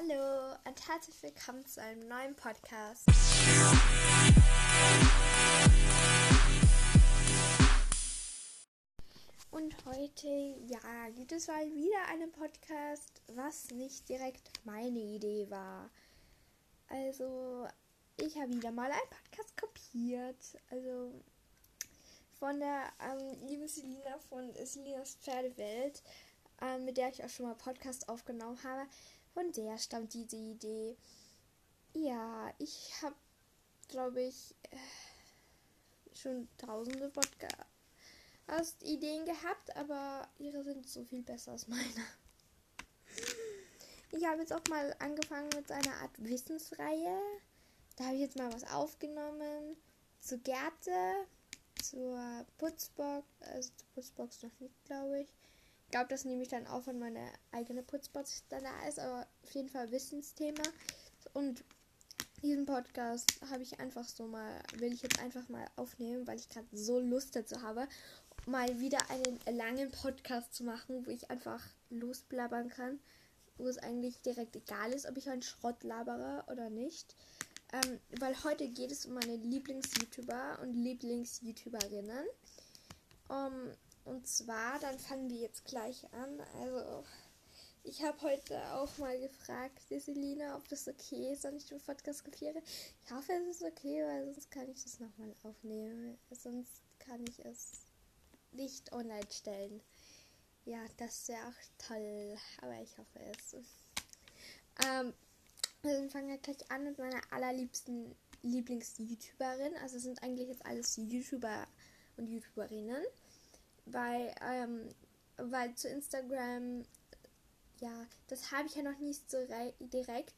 Hallo und herzlich willkommen zu einem neuen Podcast. Und heute, ja, gibt es mal wieder einen Podcast, was nicht direkt meine Idee war. Also, ich habe wieder mal einen Podcast kopiert. Also, von der ähm, lieben Selina von Selinas Pferdewelt, ähm, mit der ich auch schon mal Podcast aufgenommen habe. Von der stammt diese Idee. Ja, ich habe, glaube ich, äh, schon tausende Podcast-Ideen gehabt, aber ihre sind so viel besser als meine. Ich habe jetzt auch mal angefangen mit einer Art Wissensreihe. Da habe ich jetzt mal was aufgenommen. Zu Gärte, zur Putzbox, also zur Putzbox noch nicht, glaube ich. Glaube, das nehme ich dann auch, wenn meine eigene Putzbox da ist, aber auf jeden Fall Wissensthema. Und diesen Podcast habe ich einfach so mal, will ich jetzt einfach mal aufnehmen, weil ich gerade so Lust dazu habe, mal wieder einen langen Podcast zu machen, wo ich einfach losblabbern kann, wo es eigentlich direkt egal ist, ob ich einen Schrott labere oder nicht. Ähm, weil heute geht es um meine Lieblings-YouTuber und Lieblings-YouTuberinnen. Um, und zwar, dann fangen wir jetzt gleich an. Also, ich habe heute auch mal gefragt, die Selina, ob das okay ist, wenn ich den Podcast kopiere. Ich hoffe, es ist okay, weil sonst kann ich das nochmal aufnehmen. Sonst kann ich es nicht online stellen. Ja, das wäre auch toll, aber ich hoffe es. Ähm, wir fangen wir gleich an mit meiner allerliebsten Lieblings-YouTuberin. Also sind eigentlich jetzt alles YouTuber und YouTuberinnen weil, ähm, weil zu Instagram, ja, das habe ich ja noch nicht so direkt.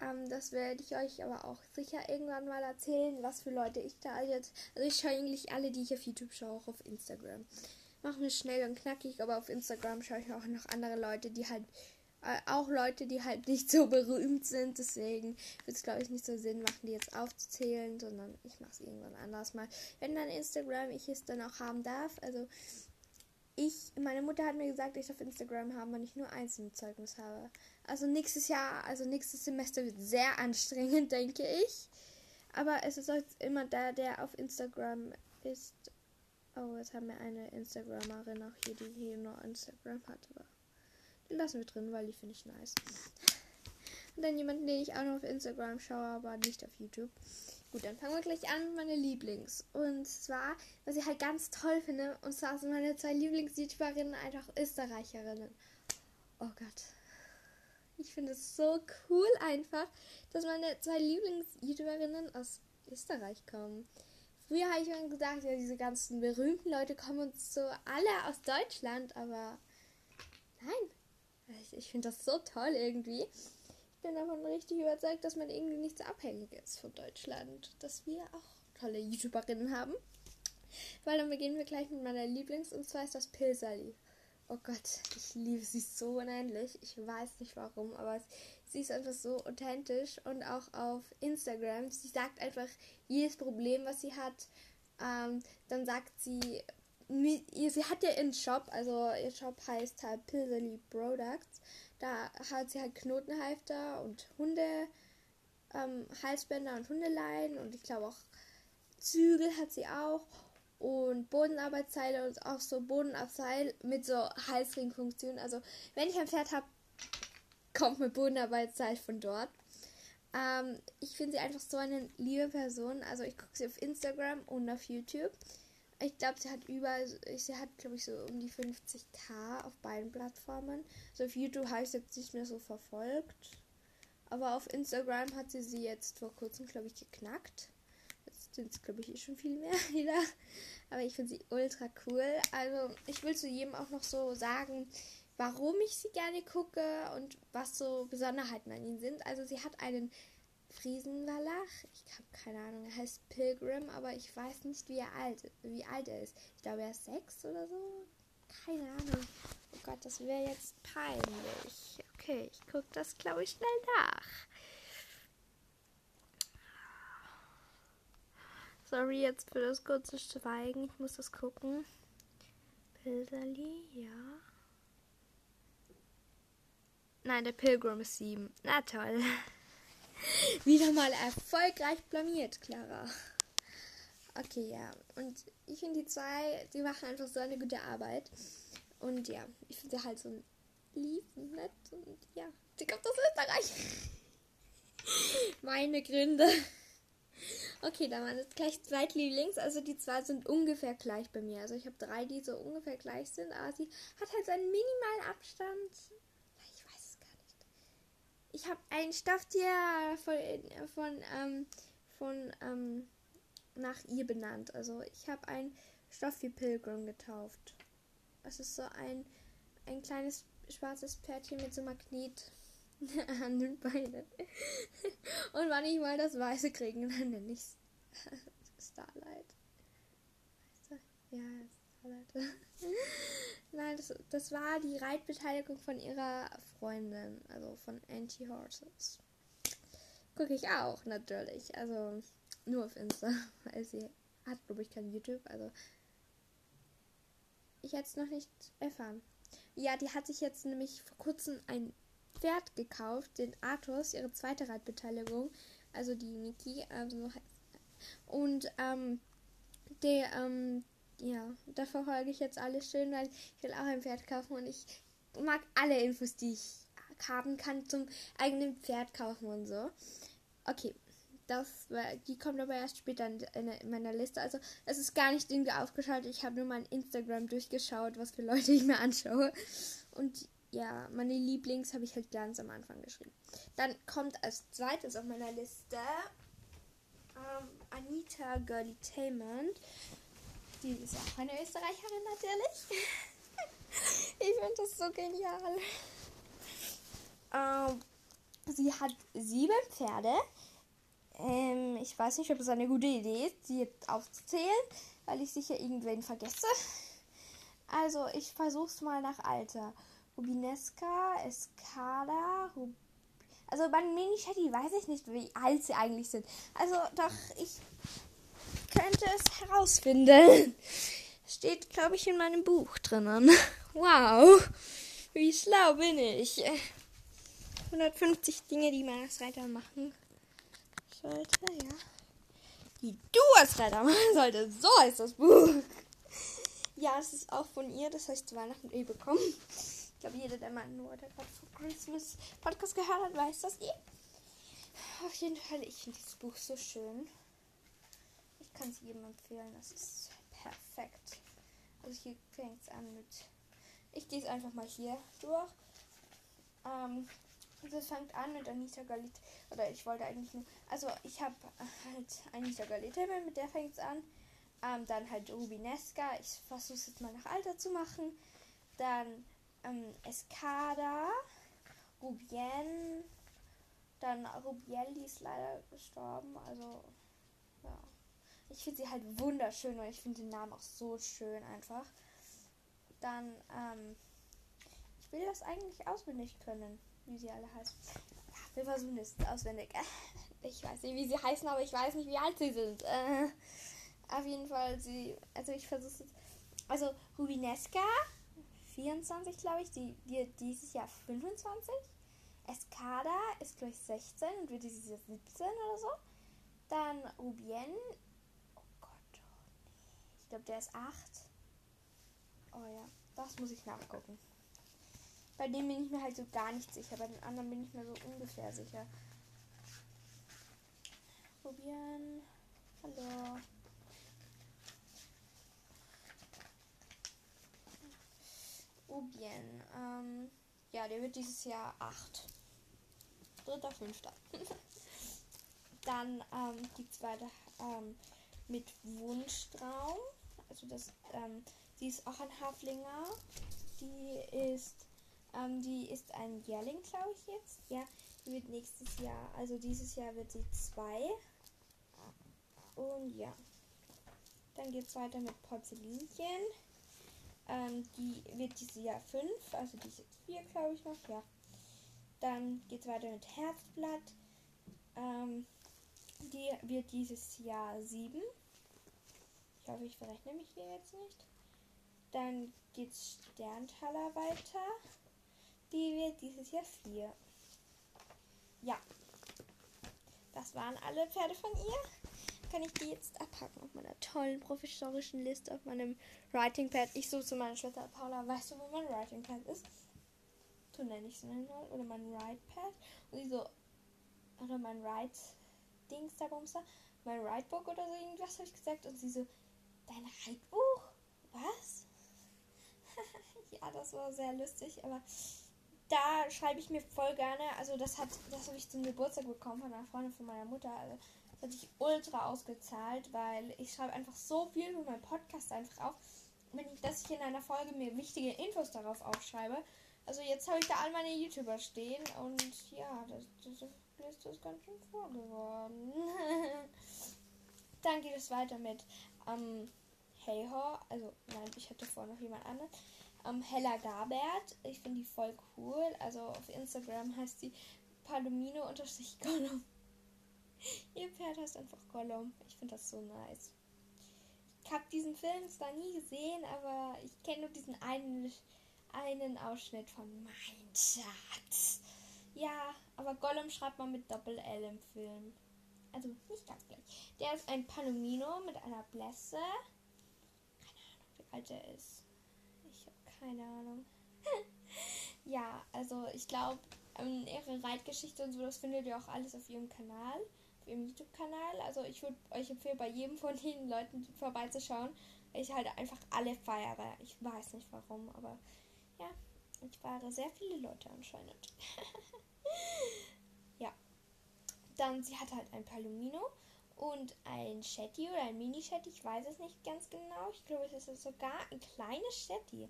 Ähm, das werde ich euch aber auch sicher irgendwann mal erzählen, was für Leute ich da jetzt. Also ich schaue eigentlich alle, die ich auf YouTube schaue, auch auf Instagram. Machen wir schnell und knackig, aber auf Instagram schaue ich auch noch andere Leute, die halt auch Leute, die halt nicht so berühmt sind. Deswegen wird es, glaube ich, nicht so Sinn machen, die jetzt aufzuzählen, sondern ich mache es irgendwann anders mal. Wenn dann Instagram ich es dann auch haben darf. Also ich, meine Mutter hat mir gesagt, ich auf Instagram haben, wenn ich nur eins im Zeugnis habe. Also nächstes Jahr, also nächstes Semester wird sehr anstrengend, denke ich. Aber es ist halt immer der, der auf Instagram ist. Oh, jetzt haben wir eine Instagramerin auch hier, die hier nur Instagram hat. Aber lassen wir drin, weil die finde ich nice. Und dann jemanden, den ich auch noch auf Instagram schaue, aber nicht auf YouTube. Gut, dann fangen wir gleich an mit meinen Lieblings. Und zwar, was ich halt ganz toll finde, und zwar sind meine zwei Lieblings-YouTuberinnen einfach Österreicherinnen. Oh Gott. Ich finde es so cool einfach, dass meine zwei Lieblings-YouTuberinnen aus Österreich kommen. Früher habe ich immer gesagt, ja, diese ganzen berühmten Leute kommen uns so alle aus Deutschland, aber nein. Ich, ich finde das so toll irgendwie bin davon richtig überzeugt, dass man irgendwie nicht so abhängig ist von Deutschland. Dass wir auch tolle YouTuberinnen haben. Weil dann beginnen wir gleich mit meiner Lieblings- und zwar ist das Pilsali. Oh Gott, ich liebe sie so unendlich. Ich weiß nicht warum, aber sie ist einfach so authentisch und auch auf Instagram. Sie sagt einfach jedes Problem, was sie hat. Ähm, dann sagt sie, sie hat ja ihren Shop, also ihr Shop heißt halt Pilsali Products. Da hat sie halt Knotenhalfter und Hunde, ähm, Halsbänder und Hundeleien und ich glaube auch Zügel hat sie auch und Bodenarbeitsseile und auch so Bodenabseil mit so Halsringfunktion. Also wenn ich ein Pferd habe, kommt mit Bodenarbeitsseil von dort. Ähm, ich finde sie einfach so eine liebe Person. Also ich gucke sie auf Instagram und auf YouTube. Ich glaube, sie hat über, sie hat, glaube ich, so um die 50k auf beiden Plattformen. So auf YouTube habe ich sie jetzt nicht mehr so verfolgt. Aber auf Instagram hat sie sie jetzt vor kurzem, glaube ich, geknackt. Jetzt sind es, glaube ich, eh schon viel mehr wieder. Aber ich finde sie ultra cool. Also, ich will zu jedem auch noch so sagen, warum ich sie gerne gucke und was so Besonderheiten an ihnen sind. Also, sie hat einen Friesenwallach. Ich habe keine Ahnung, er heißt Pilgrim, aber ich weiß nicht, wie, er alt, wie alt er ist. Ich glaube, er ist sechs oder so. Keine Ahnung. Oh Gott, das wäre jetzt peinlich. Okay, ich gucke das, glaube ich, schnell nach. Sorry jetzt für das kurze Schweigen. Ich muss das gucken. Pilserli, ja. Nein, der Pilgrim ist sieben. Na toll. Wieder mal erfolgreich blamiert, Clara. Okay, ja. Und ich finde die zwei, die machen einfach so eine gute Arbeit. Und ja, ich finde sie halt so lieb und nett. Und ja, sie kommt aus Österreich. Meine Gründe. Okay, da waren jetzt gleich zwei Lieblings. Also die zwei sind ungefähr gleich bei mir. Also ich habe drei, die so ungefähr gleich sind. Aber sie hat halt so einen minimalen Abstand. Ich weiß es gar nicht. Ich habe ein Stofftier von, von, ähm, von, ähm, nach ihr benannt. Also ich habe ein Stofftier Pilgrim getauft. Es ist so ein, ein kleines schwarzes Pferdchen mit so Magnet an den Beinen. Und wann ich mal das Weiße kriegen, dann nenne ich es Starlight. Ja, Starlight. Nein, das, das war die Reitbeteiligung von ihrer Freundin, also von Anti-Horses. Gucke ich auch, natürlich. Also nur auf Insta, weil sie hat, glaube ich, kein YouTube. Also ich hätte es noch nicht erfahren. Ja, die hat sich jetzt nämlich vor kurzem ein Pferd gekauft, den Arthos, ihre zweite Reitbeteiligung, also die Niki, also und ähm, der, ähm, ja, da verfolge ich jetzt alles schön, weil ich will auch ein Pferd kaufen und ich mag alle Infos, die ich haben kann zum eigenen Pferd kaufen und so. Okay, das die kommt aber erst später in, in, meiner Liste. Also es ist gar nicht irgendwie aufgeschaltet. Ich habe nur mein Instagram durchgeschaut, was für Leute ich mir anschaue. Und ja, meine Lieblings habe ich halt ganz am Anfang geschrieben. Dann kommt als zweites auf meiner Liste ähm, Anita Girlie Taymond. Die ist auch eine Österreicherin natürlich. ich finde das so genial. Ähm, sie hat sieben Pferde. Ähm, ich weiß nicht, ob es eine gute Idee ist, sie aufzuzählen, weil ich sicher irgendwen vergesse. Also, ich versuche es mal nach Alter. Rubinesca, Escada, Rub also bei den Mini-Shetty weiß ich nicht, wie alt sie eigentlich sind. Also doch, ich könnte es herausfinden. Steht, glaube ich, in meinem Buch drinnen. Wow, wie schlau bin ich. 150 Dinge, die man als Reiter machen sollte, ja. Die du als Reiter machen sollte. So heißt das Buch. Ja, es ist auch von ihr, das heißt Weihnachten eh bekommen glaube, jeder, der mal nur der gerade vor Christmas Podcast gehört hat, weiß das eh. Auf jeden Fall, ich finde dieses Buch so schön. Kann es jedem empfehlen. Das ist perfekt. Also hier fängt es an mit. Ich gehe es einfach mal hier durch. Ähm, das fängt an mit Anita Galit. Oder ich wollte eigentlich nur. Also ich habe halt Anita Galit, mit der fängt es an. Ähm, dann halt Rubinesca. Ich versuche es jetzt mal nach Alter zu machen. Dann ähm, Escada, Rubien, dann Rubiel, die ist leider gestorben. Also. Ich finde sie halt wunderschön und ich finde den Namen auch so schön einfach. Dann, ähm, ich will das eigentlich auswendig können, wie sie alle heißen. Ja, wir versuchen es auswendig. Ich weiß nicht, wie sie heißen, aber ich weiß nicht, wie alt sie sind. Äh, auf jeden Fall, sie, also ich versuche es. Also, Rubinesca, 24, glaube ich. Die wird dieses Jahr 25. Escada ist, glaube ich, 16 und wird dieses Jahr 17 oder so. Dann Rubien. Oh Gott, oh nee. Ich glaube, der ist 8. Oh ja, das muss ich nachgucken. Bei dem bin ich mir halt so gar nicht sicher. Bei den anderen bin ich mir so ungefähr sicher. Probieren. Hallo. Ubien. Ähm, ja, der wird dieses Jahr 8. Dritter, fünfter. Dann ähm, gibt es weiter ähm, mit Wunschtraum. Also das, ähm, die ist auch ein Haflinger. Die ist, ähm, die ist ein Jährling, glaube ich jetzt. Ja, die wird nächstes Jahr, also dieses Jahr wird sie 2. Und ja. Dann geht es weiter mit Porzellinchen. Ähm, die wird dieses Jahr 5, also die ist jetzt 4, glaube ich noch, ja. Dann geht es weiter mit Herzblatt. Ähm, die wird dieses Jahr 7. Ich hoffe, ich verrechne mich hier jetzt nicht. Dann geht es Sterntaler weiter. Die wird dieses Jahr vier. Ja. Das waren alle Pferde von ihr. Kann ich die jetzt abhaken auf meiner tollen professorischen Liste auf meinem Writing Pad. Ich suche zu meiner Schwester Paula. Weißt du, wo mein Writing Pad ist? So nenne ich es nennen Oder mein Write Pad. Und sie so. Oder mein Write Dings da, Bumster. Mein Writebook oder so irgendwas habe ich gesagt. Und sie so. Dein Reitbuch? Was? ja, das war sehr lustig, aber da schreibe ich mir voll gerne. Also das hat, das habe ich zum Geburtstag bekommen von einer Freundin von meiner Mutter. Also das hat sich ultra ausgezahlt, weil ich schreibe einfach so viel für meinen Podcast einfach auf. Wenn ich, dass ich in einer Folge mir wichtige Infos darauf aufschreibe. Also jetzt habe ich da all meine YouTuber stehen und ja, das, das Liste ist ganz schön voll geworden. Dann geht es weiter mit ähm, Hey Ho. Also nein, ich hatte vorher noch jemand anderes ähm, Hella Gabert. Ich finde die voll cool. Also auf Instagram heißt sie Palomino-Gollum. Ihr Pferd heißt einfach Gollum. Ich finde das so nice. Ich habe diesen Film zwar nie gesehen, aber ich kenne nur diesen einen, einen Ausschnitt von Mein Schatz. Ja, aber Gollum schreibt man mit Doppel-L im Film. Also nicht ganz gleich. Der ist ein Palomino mit einer Blässe. Keine Ahnung, wie alt er ist. Keine Ahnung. ja, also ich glaube, ähm, ihre Reitgeschichte und so, das findet ihr auch alles auf ihrem Kanal, auf ihrem YouTube-Kanal. Also ich würde euch empfehlen, bei jedem von den Leuten vorbeizuschauen. Ich halt einfach alle feiere. Ich weiß nicht warum, aber ja, ich feiere sehr viele Leute anscheinend. Dann, sie hat halt ein Palomino und ein Shetty oder ein Mini-Shetty, ich weiß es nicht ganz genau. Ich glaube, es ist sogar ein kleines Shetty.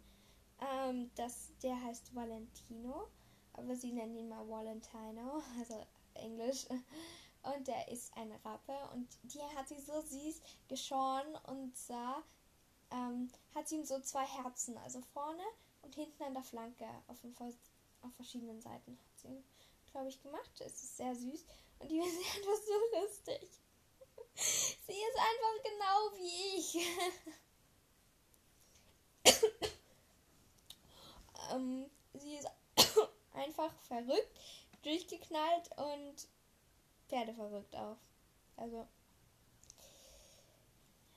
Ähm, das, der heißt Valentino, aber sie nennen ihn mal Valentino, also Englisch. Und der ist ein Rappe und die hat sie so süß geschoren und zwar ähm, hat sie ihm so zwei Herzen, also vorne und hinten an der Flanke auf, auf verschiedenen Seiten hat sie glaube ich, gemacht. Es ist sehr süß und die ist einfach so lustig. sie ist einfach genau wie ich. Ähm, sie ist einfach verrückt, durchgeknallt und Pferde verrückt auch. Also,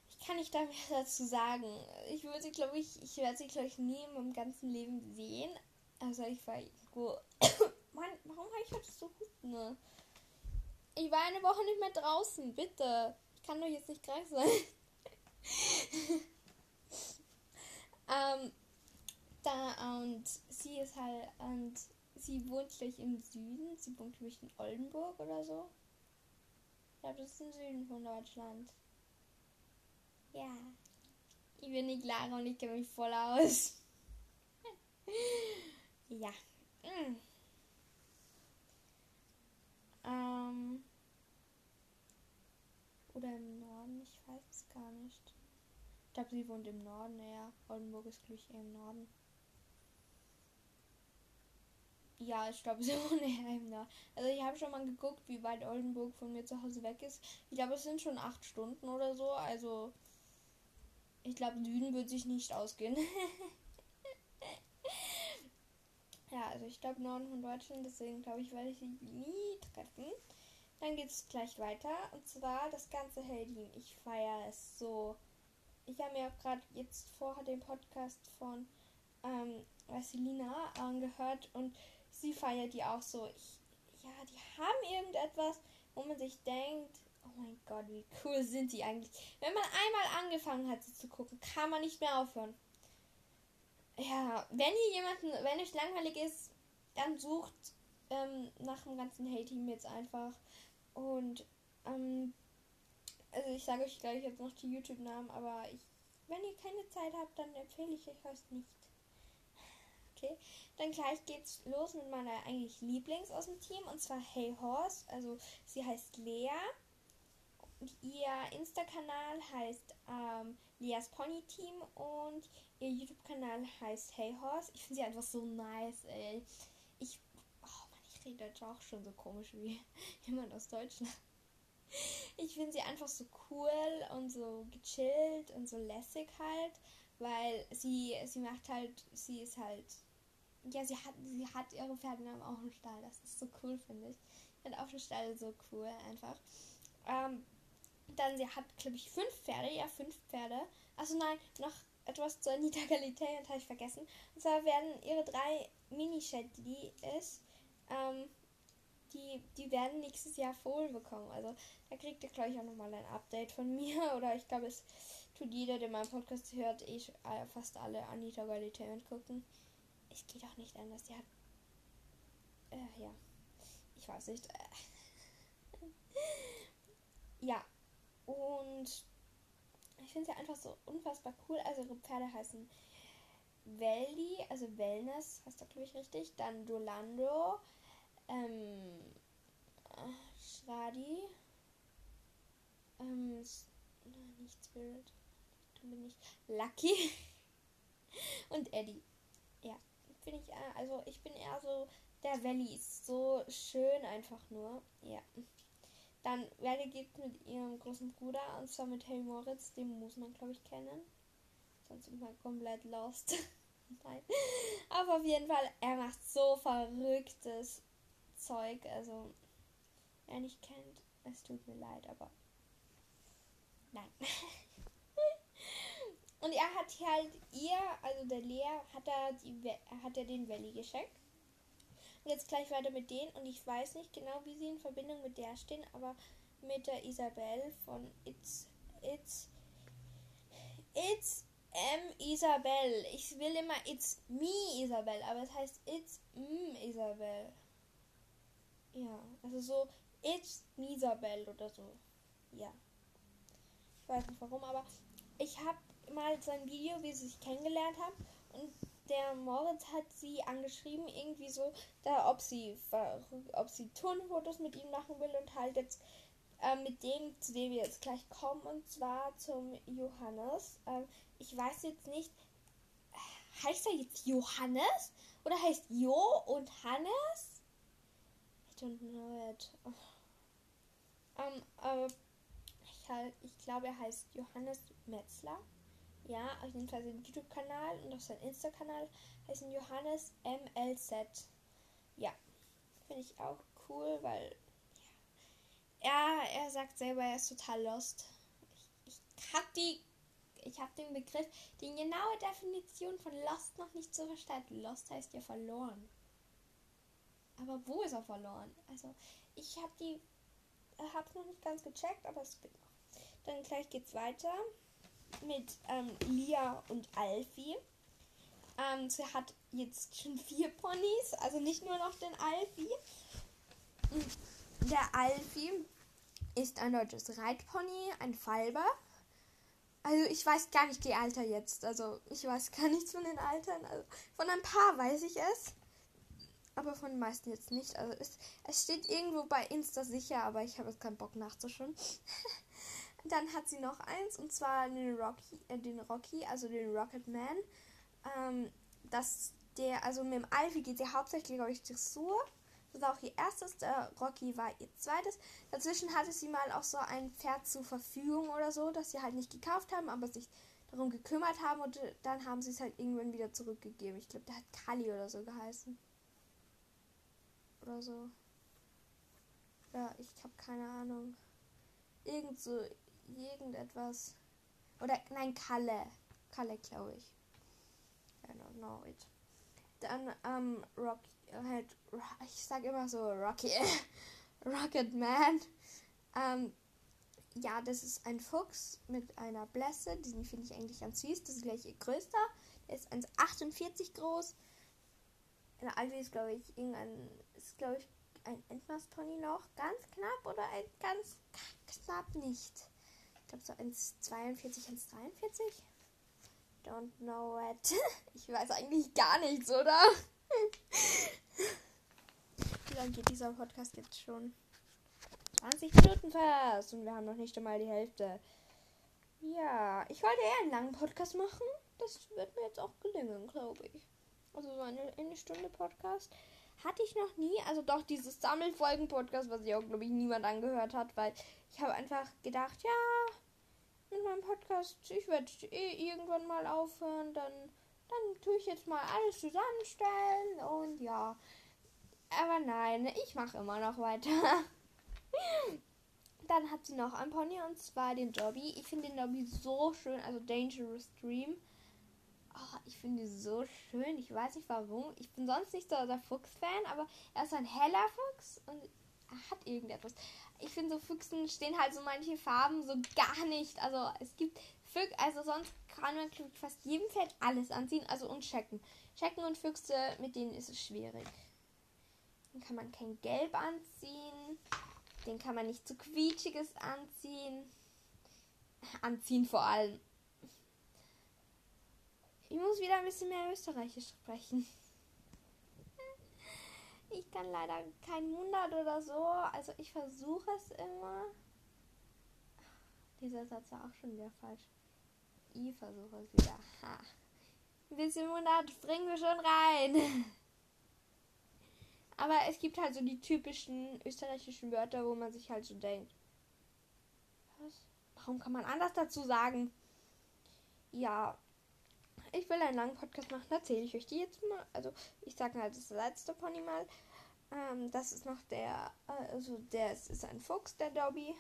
ich kann nicht da mehr dazu sagen. Ich würde sie, glaube ich, ich werde sie, glaube ich, nie in meinem ganzen Leben sehen. Also, ich war irgendwo. Mann, warum habe ich heute so gut, ne? Ich war eine Woche nicht mehr draußen, bitte. Ich kann doch jetzt nicht krank sein. ähm, da und sie ist halt und sie wohnt gleich im Süden. Sie wohnt glaube in Oldenburg oder so. Ich glaube, das ist im Süden von Deutschland. Ja. Ich bin nicht Lara und ich kenne mich voll aus. ja. Mm. Ähm. Oder im Norden, ich weiß es gar nicht. Ich glaube, sie wohnt im Norden, ja. Oldenburg ist, glaube ich, eher im Norden. Ja, ich glaube, sie wohnen eher im Norden. Also ich habe schon mal geguckt, wie weit Oldenburg von mir zu Hause weg ist. Ich glaube, es sind schon acht Stunden oder so. Also ich glaube, Süden wird sich nicht ausgehen. ja, also ich glaube Norden von Deutschland, deswegen glaube ich, werde ich sie nie treffen. Dann geht es gleich weiter. Und zwar das ganze Heldin. Ich feiere es so. Ich habe mir auch gerade jetzt vorher den Podcast von ähm, Vasilina angehört und sie feiert die auch so. Ich, ja, die haben irgendetwas, wo man sich denkt, oh mein Gott, wie cool sind die eigentlich. Wenn man einmal angefangen hat, sie zu gucken, kann man nicht mehr aufhören. Ja, wenn ihr jemanden, wenn euch langweilig ist, dann sucht ähm, nach dem ganzen Hate-Team jetzt einfach. Und, ähm, also ich sage euch gleich jetzt noch die YouTube-Namen, aber ich, wenn ihr keine Zeit habt, dann empfehle ich euch das nicht. Okay, dann gleich geht's los mit meiner eigentlich Lieblings aus dem Team und zwar Hey Horse. Also sie heißt Lea. Und ihr Insta-Kanal heißt ähm, Leas Pony Team und ihr YouTube-Kanal heißt Hey Horse. Ich finde sie einfach so nice, ey. Ich, oh Mann, ich rede Deutsch auch schon so komisch wie jemand aus Deutschland. Ich finde sie einfach so cool und so gechillt und so lässig halt, weil sie, sie macht halt, sie ist halt ja, sie hat, sie hat ihre Pferdenamen auch im Stall. Das ist so cool, finde ich. Ich finde auch so cool einfach. Ähm, dann, sie hat, glaube ich, fünf Pferde. Ja, fünf Pferde. Also nein, noch etwas zur Anita Galitarian habe ich vergessen. Und zwar werden ihre drei Mini-Shadleys, ähm, die, die werden nächstes Jahr Fohlen bekommen. Also da kriegt ihr, glaube ich, auch nochmal ein Update von mir. Oder ich glaube, es tut jeder, der meinen Podcast hört, ich äh, fast alle Anita Galitarian gucken es geht auch nicht anders. Die hat. Äh, ja. Ich weiß nicht. ja. Und ich finde sie einfach so unfassbar cool. Also ihre Pferde heißen Welli, also Wellness, heißt das glaube ich richtig. Dann Dolando, ähm, Schradi, ähm, nicht Spirit, bin ich Lucky und Eddie bin ich, also ich bin eher so der ist so schön einfach nur. Ja. Dann Valley geht mit ihrem großen Bruder und zwar mit Harry Moritz, den muss man glaube ich kennen. Sonst sind wir komplett lost. Nein. Aber auf jeden Fall, er macht so verrücktes Zeug. Also, wer nicht kennt, es tut mir leid, aber nein. Und er hat halt ihr, also der Lea, hat er, die, hat er den Valley geschenkt. Jetzt gleich weiter mit denen. Und ich weiß nicht genau, wie sie in Verbindung mit der stehen, aber mit der Isabel von It's, It's, It's M Isabel. Ich will immer It's Me Isabel, aber es heißt It's M Isabel. Ja, also so It's Me Isabel oder so. Ja. Ich weiß nicht warum, aber ich habe mal sein Video, wie sie sich kennengelernt haben. Und der Moritz hat sie angeschrieben, irgendwie so, da, ob sie ob sie Turnfotos mit ihm machen will und halt jetzt äh, mit dem, zu dem wir jetzt gleich kommen, und zwar zum Johannes. Ähm, ich weiß jetzt nicht, heißt er jetzt Johannes oder heißt Jo und Hannes? I don't know it. Oh. Ähm, äh, ich, ich glaube, er heißt Johannes Metzler. Ja, auf jeden Fall sein YouTube-Kanal und auch sein Insta-Kanal heißen Johannes MLZ. Ja, finde ich auch cool, weil ja, er, er sagt selber, er ist total lost. Ich, ich habe die, ich habe den Begriff, die genaue Definition von lost noch nicht so verstanden. Lost heißt ja verloren. Aber wo ist er verloren? Also ich habe die, habe es noch nicht ganz gecheckt, aber es geht noch. Dann gleich geht's weiter mit ähm, Lia und Alfie. Ähm, sie hat jetzt schon vier Ponys, also nicht nur noch den Alfie. Der Alfie ist ein deutsches Reitpony, ein Falber. Also ich weiß gar nicht die Alter jetzt. Also ich weiß gar nichts von den Altern. Also von ein paar weiß ich es. Aber von den meisten jetzt nicht. Also es, es steht irgendwo bei Insta sicher, aber ich habe jetzt keinen Bock nachzuschauen. Dann hat sie noch eins und zwar den Rocky, äh, den Rocky, also den Rocket Man. Ähm, das der, also mit dem Alfie geht sie hauptsächlich, glaube ich, Dressur. Das war auch ihr erstes. Der Rocky war ihr zweites. Dazwischen hatte sie mal auch so ein Pferd zur Verfügung oder so, das sie halt nicht gekauft haben, aber sich darum gekümmert haben und dann haben sie es halt irgendwann wieder zurückgegeben. Ich glaube, der hat Kali oder so geheißen. Oder so. Ja, ich habe keine Ahnung. Irgend so irgendetwas. Oder nein, Kalle. Kalle, glaube ich. I don't know it. Dann, ähm, Rocky, halt, ich sag immer so Rocky. Rocket Man. Ähm, ja, das ist ein Fuchs mit einer Blässe. Diesen finde ich eigentlich ganz süß. Das ist gleich ihr größter. Der ist 1,48 groß. Der Alvi ist, glaube ich, irgendein, ist, glaube ich, ein Endmaß-Pony noch. Ganz knapp oder ein ganz knapp nicht. Ich glaube so 1,42, 1,43. Don't know it. Ich weiß eigentlich gar nichts, oder? Wie lange geht dieser Podcast jetzt schon? 20 Minuten fast und wir haben noch nicht einmal die Hälfte. Ja, ich wollte eher einen langen Podcast machen. Das wird mir jetzt auch gelingen, glaube ich. Also so eine, eine Stunde Podcast hatte ich noch nie. Also doch dieses Sammelfolgen-Podcast, was sich auch, glaube ich, niemand angehört hat, weil ich habe einfach gedacht, ja, mit meinem Podcast, ich werde eh irgendwann mal aufhören, dann dann tue ich jetzt mal alles zusammenstellen und ja. Aber nein, ich mache immer noch weiter. Dann hat sie noch ein Pony und zwar den Dobby. Ich finde den Dobby so schön, also Dangerous Dream. Oh, ich finde ihn so schön. Ich weiß nicht warum. Ich bin sonst nicht so der Fuchs-Fan, aber er ist ein heller Fuchs und hat irgendetwas. Ich finde so Füchsen stehen halt so manche Farben so gar nicht. Also es gibt Füchse, also sonst kann man fast jedem Feld alles anziehen. Also und Schecken. Schecken und Füchse, mit denen ist es schwierig. Dann kann man kein Gelb anziehen. Den kann man nicht zu quietschiges anziehen. Anziehen vor allem. Ich muss wieder ein bisschen mehr Österreichisch sprechen. Ich kann leider kein 100 oder so. Also ich versuche es immer. Dieser Satz war auch schon wieder falsch. Ich versuche es wieder. Ha. Ein bisschen 100 bringen wir schon rein. Aber es gibt halt so die typischen österreichischen Wörter, wo man sich halt so denkt. Was? Warum kann man anders dazu sagen? Ja, ich will einen langen Podcast machen, erzähle ich euch die jetzt mal. Also, ich sage halt das letzte Pony mal. Ähm, das ist noch der, also der ist ein Fuchs, der Dobby.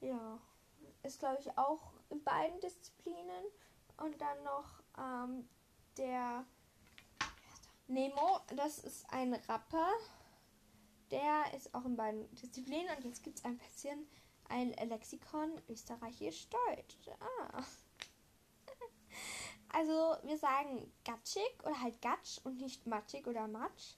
Ja, ist glaube ich auch in beiden Disziplinen. Und dann noch ähm, der Nemo, das ist ein Rapper. Der ist auch in beiden Disziplinen. Und jetzt gibt es ein bisschen ein Lexikon österreichisch-deutsch. Ah. Also wir sagen gatschig oder halt gatsch und nicht matschig oder matsch.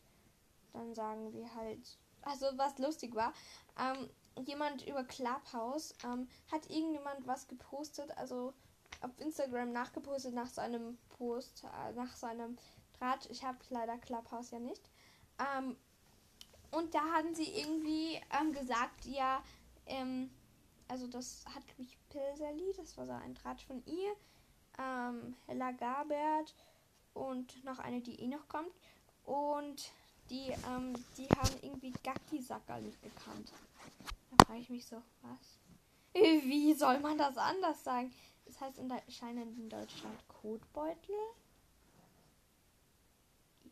Dann sagen wir halt, also was lustig war, ähm, jemand über Clubhouse ähm, hat irgendjemand was gepostet, also auf Instagram nachgepostet nach seinem Post, äh, nach seinem Draht. Ich habe leider Clubhouse ja nicht. Ähm, und da hatten sie irgendwie ähm, gesagt, ja, ähm, also das hat mich Pilseli, das war so ein Draht von ihr ähm, Hella Gabert und noch eine, die eh noch kommt. Und die, ähm, die haben irgendwie Gacki-Sacker nicht gekannt. Da frage ich mich so, was? Wie soll man das anders sagen? Das heißt anscheinend in Deutschland Kotbeutel.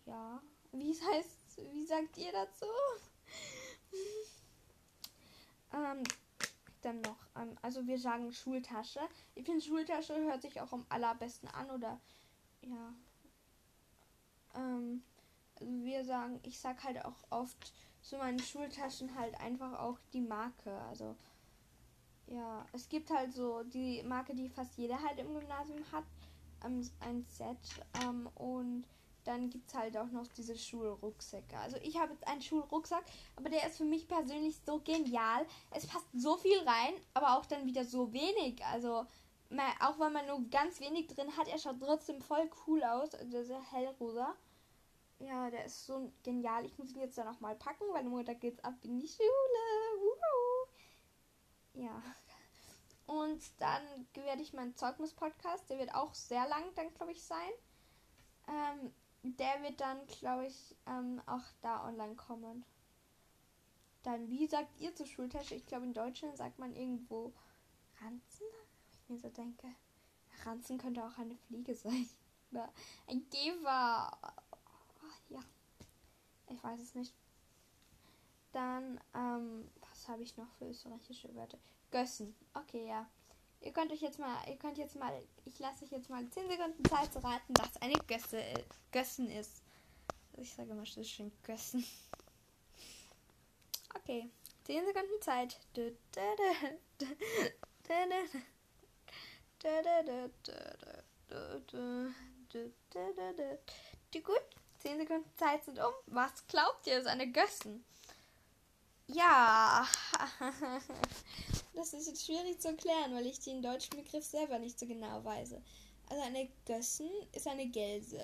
Ja. Wie heißt, wie sagt ihr dazu? ähm, dann noch? Ähm, also wir sagen Schultasche. Ich finde Schultasche hört sich auch am allerbesten an oder ja. Ähm, wir sagen, ich sag halt auch oft zu meinen Schultaschen halt einfach auch die Marke. Also ja, es gibt halt so die Marke, die fast jeder halt im Gymnasium hat. Ähm, ein Set. Ähm, und dann gibt es halt auch noch diese Schulrucksäcke. Also ich habe jetzt einen Schulrucksack, aber der ist für mich persönlich so genial. Es passt so viel rein, aber auch dann wieder so wenig. Also auch wenn man nur ganz wenig drin hat, er schaut trotzdem voll cool aus. Also sehr hellrosa. Ja, der ist so genial. Ich muss ihn jetzt dann auch mal packen, weil Montag geht's ab in die Schule. Wuhu. Ja. Und dann werde ich meinen Zeugnis-Podcast, der wird auch sehr lang dann, glaube ich, sein. Ähm, der wird dann, glaube ich, ähm, auch da online kommen. Dann, wie sagt ihr zur Schultasche? Ich glaube, in Deutschland sagt man irgendwo Ranzen. Ich mir so denke, Ranzen könnte auch eine Fliege sein. Oder ein Geber. Ja, ich weiß es nicht. Dann, ähm, was habe ich noch für österreichische Wörter? Gössen. Okay, ja. Ihr könnt euch jetzt mal, ihr könnt jetzt mal, ich lasse euch jetzt mal 10 Sekunden Zeit zu raten, dass eine Gösse, Gössen ist. Ich sage mal schön Gössen. Okay, 10 Sekunden Zeit. Gut, 10 Sekunden Zeit sind um. Was glaubt ihr, ist eine Gössen? Ja. Das ist jetzt schwierig zu erklären, weil ich den deutschen Begriff selber nicht so genau weiß. Also eine Gössen ist eine Gelse.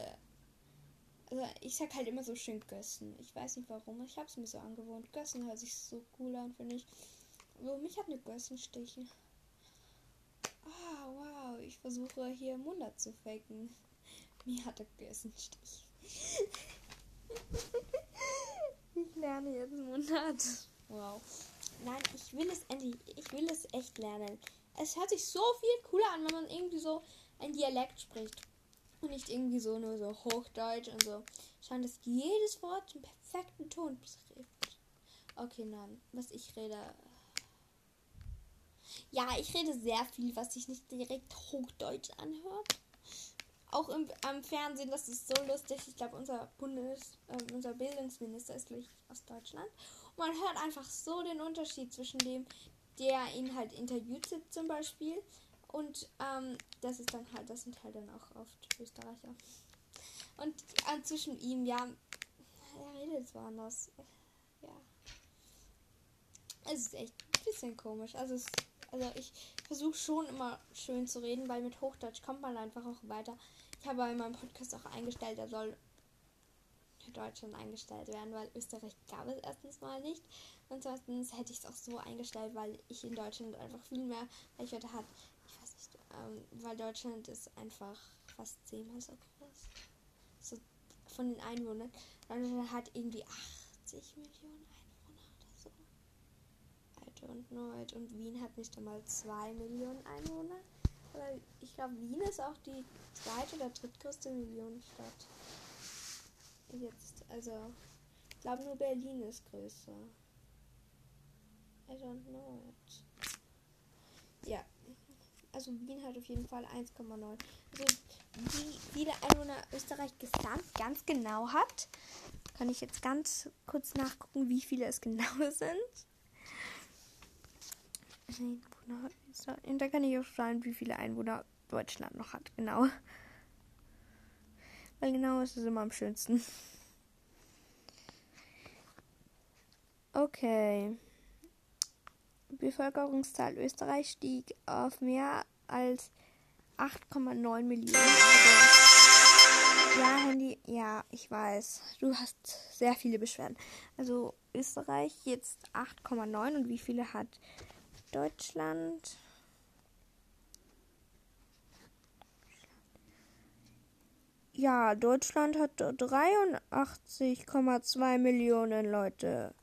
Also ich sag halt immer so schön Gössen. Ich weiß nicht warum, ich hab's mir so angewohnt. Gössen hört sich so cool an, finde ich. Aber mich hat eine Gössenstichen. Ah, wow. Ich versuche hier Munda zu faken. Mir hat der Gössenstich. ich lerne jetzt Mundart. Wow. Nein, ich will es endlich. Ich will es echt lernen. Es hört sich so viel cooler an, wenn man irgendwie so ein Dialekt spricht. Und nicht irgendwie so nur so Hochdeutsch und so. Scheint, dass jedes Wort im perfekten Ton beschreibt. Okay, nein. Was ich rede. Ja, ich rede sehr viel, was sich nicht direkt Hochdeutsch anhört. Auch im, am Fernsehen, das ist so lustig. Ich glaube, unser Bundes, äh, unser Bildungsminister ist durch aus Deutschland. Man hört einfach so den Unterschied zwischen dem, der ihn halt interviewt zum Beispiel. Und ähm, das ist dann halt, das sind halt dann auch oft Österreicher. Und äh, zwischen ihm, ja, er redet zwar anders. Ja. Es ist echt ein bisschen komisch. Also, es, also ich versuche schon immer schön zu reden, weil mit Hochdeutsch kommt man einfach auch weiter. Ich habe in meinem Podcast auch eingestellt, er soll für Deutschland eingestellt werden, weil Österreich gab es erstens mal nicht. Und zweitens hätte ich es auch so eingestellt, weil ich in Deutschland einfach viel mehr Reichweite hat. Ich weiß nicht, ähm, weil Deutschland ist einfach fast zehnmal so groß. So von den Einwohnern. Deutschland hat irgendwie 80 Millionen Einwohner oder so. I don't know it. Und Wien hat nicht einmal 2 Millionen Einwohner. Aber ich glaube, Wien ist auch die zweite oder drittgrößte Millionenstadt. Jetzt, also, ich glaube nur Berlin ist größer. I don't know it. Ja, also Wien hat auf jeden Fall 1,9. Also wie viele Einwohner Österreich gesamt ganz genau hat, kann ich jetzt ganz kurz nachgucken, wie viele es genau sind. Und da kann ich auch schauen, wie viele Einwohner Deutschland noch hat. Genau. Weil genau ist es immer am schönsten. Okay. Bevölkerungszahl Österreich stieg auf mehr als 8,9 Millionen. Ja, Handy, ja, ich weiß. Du hast sehr viele Beschwerden. Also Österreich jetzt 8,9 und wie viele hat Deutschland? Ja, Deutschland hat 83,2 Millionen Leute.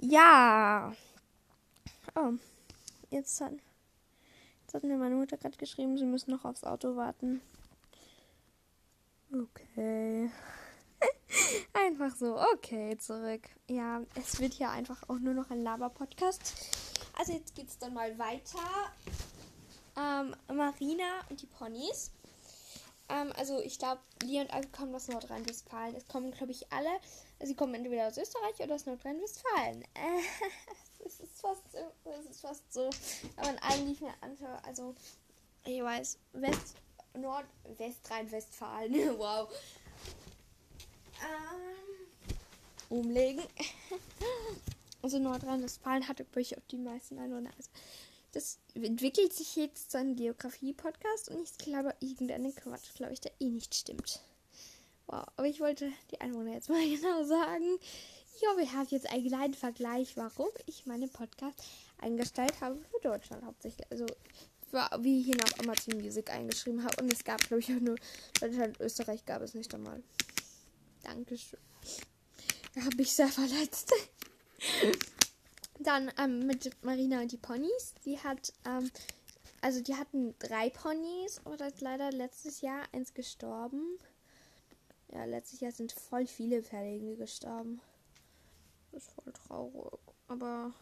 Ja. Oh, jetzt hat, jetzt hat mir meine Mutter gerade geschrieben, sie müssen noch aufs Auto warten. Okay. einfach so, okay, zurück. Ja, es wird hier einfach auch nur noch ein Laber-Podcast. Also jetzt geht's dann mal weiter. Ähm, Marina und die Ponys. Ähm, also ich glaube, Lee und Alke kommen aus Nordrhein-Westfalen. Es kommen, glaube ich, alle. Sie kommen entweder aus Österreich oder aus Nordrhein-Westfalen. Äh, es ist fast, ist fast so. wenn man eigentlich mir anschaut, also ich weiß, West, Nord, Westrhein-Westfalen. wow. Ähm, umlegen. also Nordrhein-Westfalen hatte, glaube ich, auch die meisten Einwohner. Also das entwickelt sich jetzt zu einem Geografie-Podcast und ich glaube, irgendeinen Quatsch, glaube ich, der eh nicht stimmt. Wow, aber ich wollte die Einwohner jetzt mal genau sagen. Ich hoffe, ihr habt jetzt einen kleinen Vergleich, warum ich meinen Podcast eingestellt habe für Deutschland hauptsächlich. Also, wie ich hier nach Amazon Music eingeschrieben habe. Und es gab, glaube ich, auch nur Deutschland und Österreich gab es nicht einmal. Dankeschön. Da habe ich sehr verletzt. Dann ähm, mit Marina und die Ponys. Die hat, ähm, also die hatten drei Ponys und ist leider letztes Jahr eins gestorben. Ja, letztes Jahr sind voll viele Pferde gestorben. Das ist voll traurig. Aber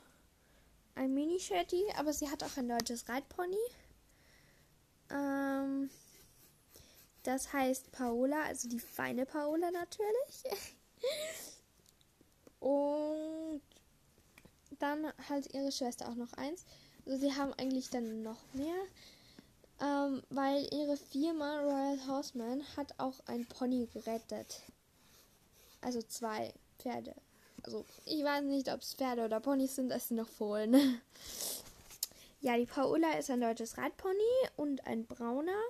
ein Mini-Shetty, aber sie hat auch ein deutsches Reitpony. Ähm, das heißt Paola, also die feine Paola natürlich. Und dann halt ihre Schwester auch noch eins. Also sie haben eigentlich dann noch mehr. Ähm, weil ihre Firma Royal Horseman hat auch ein Pony gerettet. Also zwei Pferde. Also ich weiß nicht, ob es Pferde oder Ponys sind, das sind noch Fohlen. ja, die Paola ist ein deutsches Reitpony und ein brauner.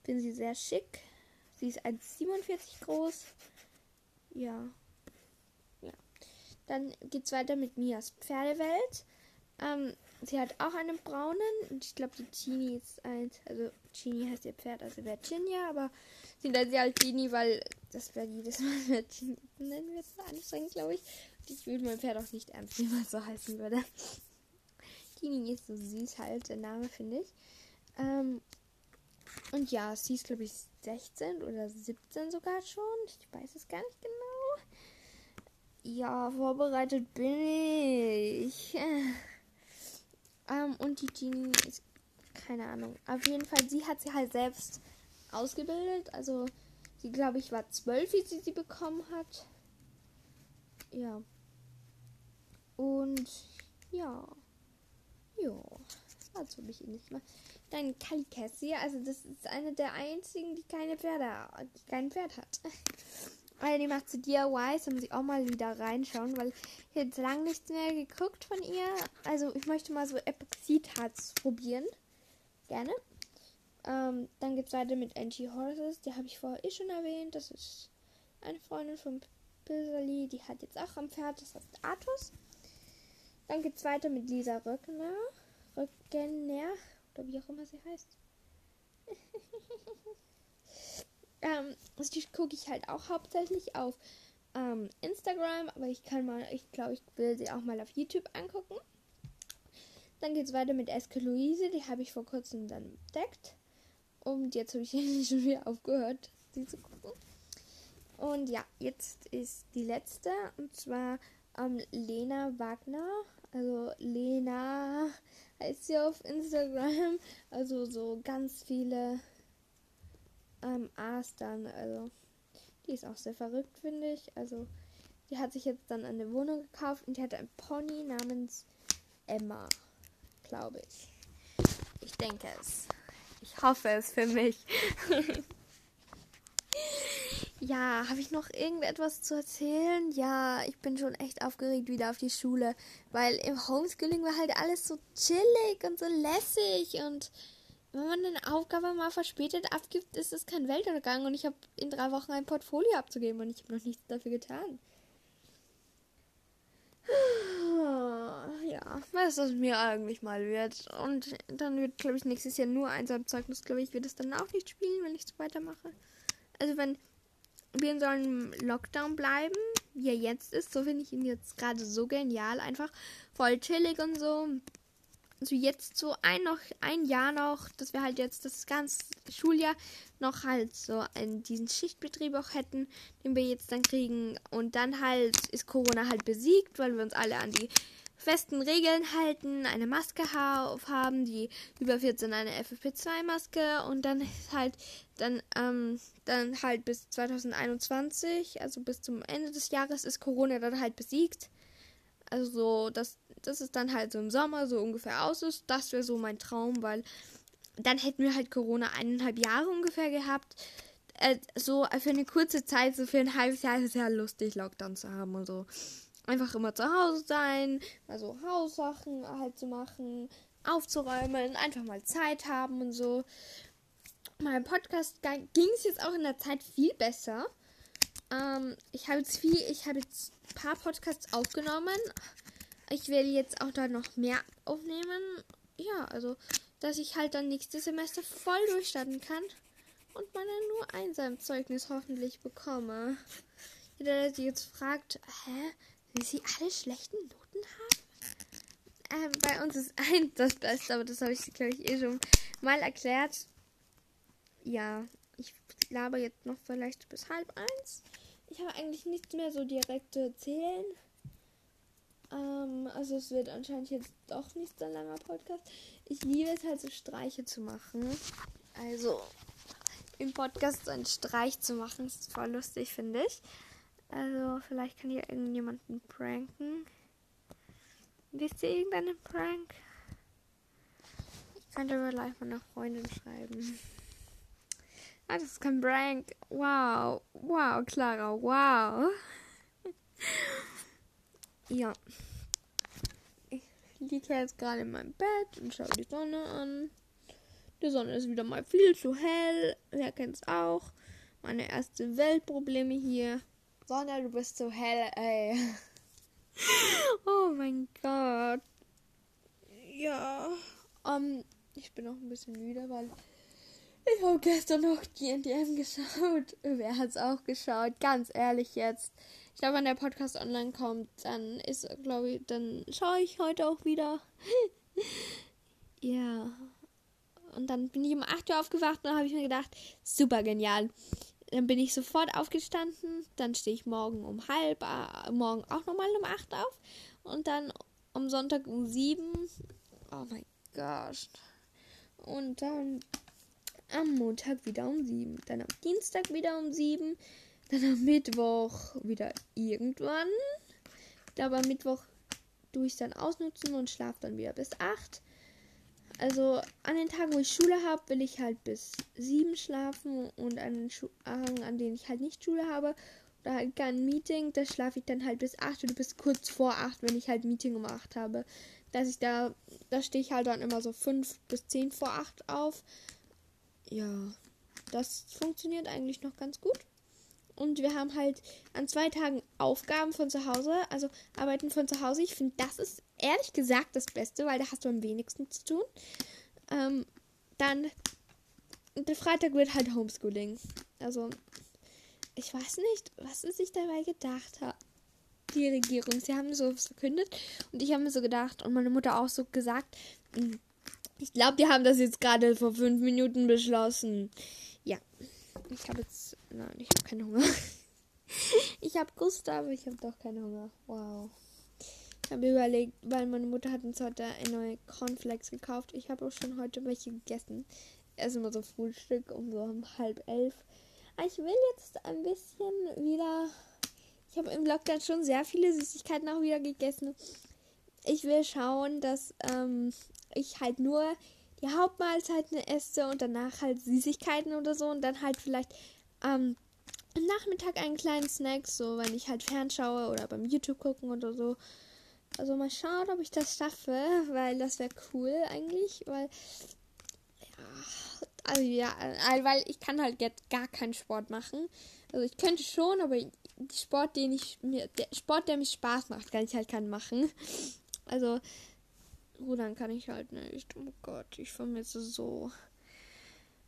Ich finde sie sehr schick. Sie ist 1,47 groß. Ja. Dann geht es weiter mit Mias Pferdewelt. Ähm, sie hat auch einen braunen. Und ich glaube, die Chini ist eins. Also, Chini heißt ihr Pferd, also Chinya, aber sie nennt sie halt Chini, weil das wäre jedes Mal Chini nennen wir es anstrengend, glaube ich. Und ich würde mein Pferd auch nicht ernst nehmen, was so heißen würde. Chini ist so süß halt, der Name, finde ich. Ähm, und ja, sie ist, glaube ich, 16 oder 17 sogar schon. Ich weiß es gar nicht genau. Ja, vorbereitet bin ich. ähm, und die Genie ist keine Ahnung. Auf jeden Fall, sie hat sie halt selbst ausgebildet. Also, sie, glaube ich, war zwölf, wie sie sie bekommen hat. Ja. Und ja. Ja. Also habe ich ihn nicht mal. Dann Kali Cassie, also das ist eine der einzigen, die keine Pferde, die kein Pferd hat. Also die macht so DIYs, da muss ich auch mal wieder reinschauen, weil ich jetzt lange nichts mehr geguckt von ihr. Also ich möchte mal so Epoxidharz probieren. Gerne. Ähm, dann geht es weiter mit Angie Horses, die habe ich vorher eh schon erwähnt. Das ist eine Freundin von Pilsali, die hat jetzt auch am Pferd, das heißt Artus. Dann geht es weiter mit Lisa Röckner. Röckner, oder wie auch immer sie heißt. ähm, das gucke ich halt auch hauptsächlich auf ähm, Instagram, aber ich kann mal, ich glaube, ich will sie auch mal auf YouTube angucken. Dann geht es weiter mit Eske Luise, die habe ich vor kurzem dann entdeckt. Und jetzt habe ich schon wieder aufgehört, sie zu gucken. Und ja, jetzt ist die letzte, und zwar ähm, Lena Wagner. Also Lena heißt sie auf Instagram. Also so ganz viele ähm, A's dann. Also die ist auch sehr verrückt, finde ich. Also die hat sich jetzt dann eine Wohnung gekauft und die hat ein Pony namens Emma glaube ich. Ich denke es. Ich hoffe es für mich. ja, habe ich noch irgendetwas zu erzählen? Ja, ich bin schon echt aufgeregt wieder auf die Schule, weil im Homeschooling war halt alles so chillig und so lässig und wenn man eine Aufgabe mal verspätet abgibt, ist es kein Weltuntergang und ich habe in drei Wochen ein Portfolio abzugeben und ich habe noch nichts dafür getan. ja, was aus mir eigentlich mal wird. Und dann wird, glaube ich, nächstes Jahr nur eins am Zeugnis, glaube ich, wird es dann auch nicht spielen, wenn ich so weitermache. Also wenn wir in so einem Lockdown bleiben, wie er jetzt ist, so finde ich ihn jetzt gerade so genial, einfach voll chillig und so also jetzt so ein noch ein Jahr noch, dass wir halt jetzt das ganze Schuljahr noch halt so in diesen Schichtbetrieb auch hätten, den wir jetzt dann kriegen und dann halt ist Corona halt besiegt, weil wir uns alle an die festen Regeln halten, eine Maske aufhaben, die über 14 eine FFP2 -Maske und dann halt dann ähm, dann halt bis 2021, also bis zum Ende des Jahres ist Corona dann halt besiegt. Also so, dass, dass es dann halt so im Sommer so ungefähr aus ist. Das wäre so mein Traum, weil dann hätten wir halt Corona eineinhalb Jahre ungefähr gehabt. Äh, so für eine kurze Zeit, so für ein halbes Jahr ist es ja lustig, Lockdown zu haben und so. Einfach immer zu Hause sein, mal so Haussachen halt zu machen, aufzuräumen, einfach mal Zeit haben und so. Mein Podcast ging es jetzt auch in der Zeit viel besser. Ähm, ich habe jetzt viel, ich habe jetzt ein paar Podcasts aufgenommen. Ich werde jetzt auch da noch mehr aufnehmen. Ja, also, dass ich halt dann nächstes Semester voll durchstarten kann und meine nur Einsamzeugnis hoffentlich bekomme. Jeder, der sich jetzt fragt, hä, wie sie alle schlechten Noten haben? Ähm, bei uns ist eins das Beste, aber das habe ich, glaube ich, eh schon mal erklärt. Ja, ich laber jetzt noch vielleicht bis halb eins. Ich habe eigentlich nichts mehr so direkt zu erzählen. Ähm, also es wird anscheinend jetzt doch nicht so ein langer Podcast. Ich liebe es halt so Streiche zu machen. Also im Podcast so einen Streich zu machen, ist voll lustig, finde ich. Also vielleicht kann hier irgendjemanden pranken. Wisst ihr irgendeinen Prank? Ich könnte aber gleich meiner Freundin schreiben. Ah, das ist kein Prank. Wow. Wow, Clara. Wow. ja. Liege jetzt gerade in meinem Bett und schaue die Sonne an. Die Sonne ist wieder mal viel zu hell. Wer kennt es auch? Meine erste Weltprobleme hier. Sonne, du bist so hell, ey. oh mein Gott. Ja. Um, ich bin noch ein bisschen müde, weil ich habe gestern noch GNTM geschaut. Wer hat es auch geschaut? Ganz ehrlich jetzt. Ich glaube, wenn der Podcast online kommt, dann ist, glaube ich, dann schaue ich heute auch wieder. ja. Und dann bin ich um 8 Uhr aufgewacht und dann habe ich mir gedacht, super genial. Dann bin ich sofort aufgestanden, dann stehe ich morgen um halb, äh, morgen auch nochmal um 8 auf und dann am Sonntag um 7. Oh mein Gott. Und dann am Montag wieder um 7. Dann am Dienstag wieder um 7. Dann am Mittwoch wieder irgendwann. Aber am Mittwoch tue ich dann ausnutzen und schlafe dann wieder bis 8. Also an den Tagen, wo ich Schule habe, will ich halt bis 7 schlafen und an den Tagen, an denen ich halt nicht Schule habe oder halt kein Meeting, da schlafe ich dann halt bis 8 oder bis kurz vor 8, wenn ich halt Meeting um 8 habe. Dass ich da, da stehe ich halt dann immer so 5 bis 10 vor 8 auf. Ja, das funktioniert eigentlich noch ganz gut. Und wir haben halt an zwei Tagen Aufgaben von zu Hause, also Arbeiten von zu Hause. Ich finde, das ist ehrlich gesagt das Beste, weil da hast du am wenigsten zu tun. Ähm, dann, der Freitag wird halt Homeschooling. Also, ich weiß nicht, was sie sich dabei gedacht hat. Die Regierung, sie haben so verkündet und ich habe mir so gedacht und meine Mutter auch so gesagt, hm, ich glaube, die haben das jetzt gerade vor fünf Minuten beschlossen. Ja, ich habe jetzt. Nein, ich habe keinen Hunger. ich habe Gustav, aber ich habe doch keinen Hunger. Wow. Ich habe überlegt, weil meine Mutter hat uns heute neue Cornflakes gekauft. Ich habe auch schon heute welche gegessen. Erst immer so Frühstück um so um halb elf. Aber ich will jetzt ein bisschen wieder. Ich habe im Lockdown schon sehr viele Süßigkeiten auch wieder gegessen. Ich will schauen, dass ähm, ich halt nur die Hauptmahlzeiten esse und danach halt Süßigkeiten oder so und dann halt vielleicht am Nachmittag einen kleinen Snack, so wenn ich halt fernschaue oder beim YouTube gucken oder so. Also mal schauen, ob ich das schaffe, weil das wäre cool eigentlich, weil ja, also ja, weil ich kann halt jetzt gar keinen Sport machen. Also ich könnte schon, aber Sport, den ich mir, der Sport, der mich Spaß macht, kann ich halt keinen machen. Also Rudern kann ich halt nicht. Oh Gott, ich vermisse so.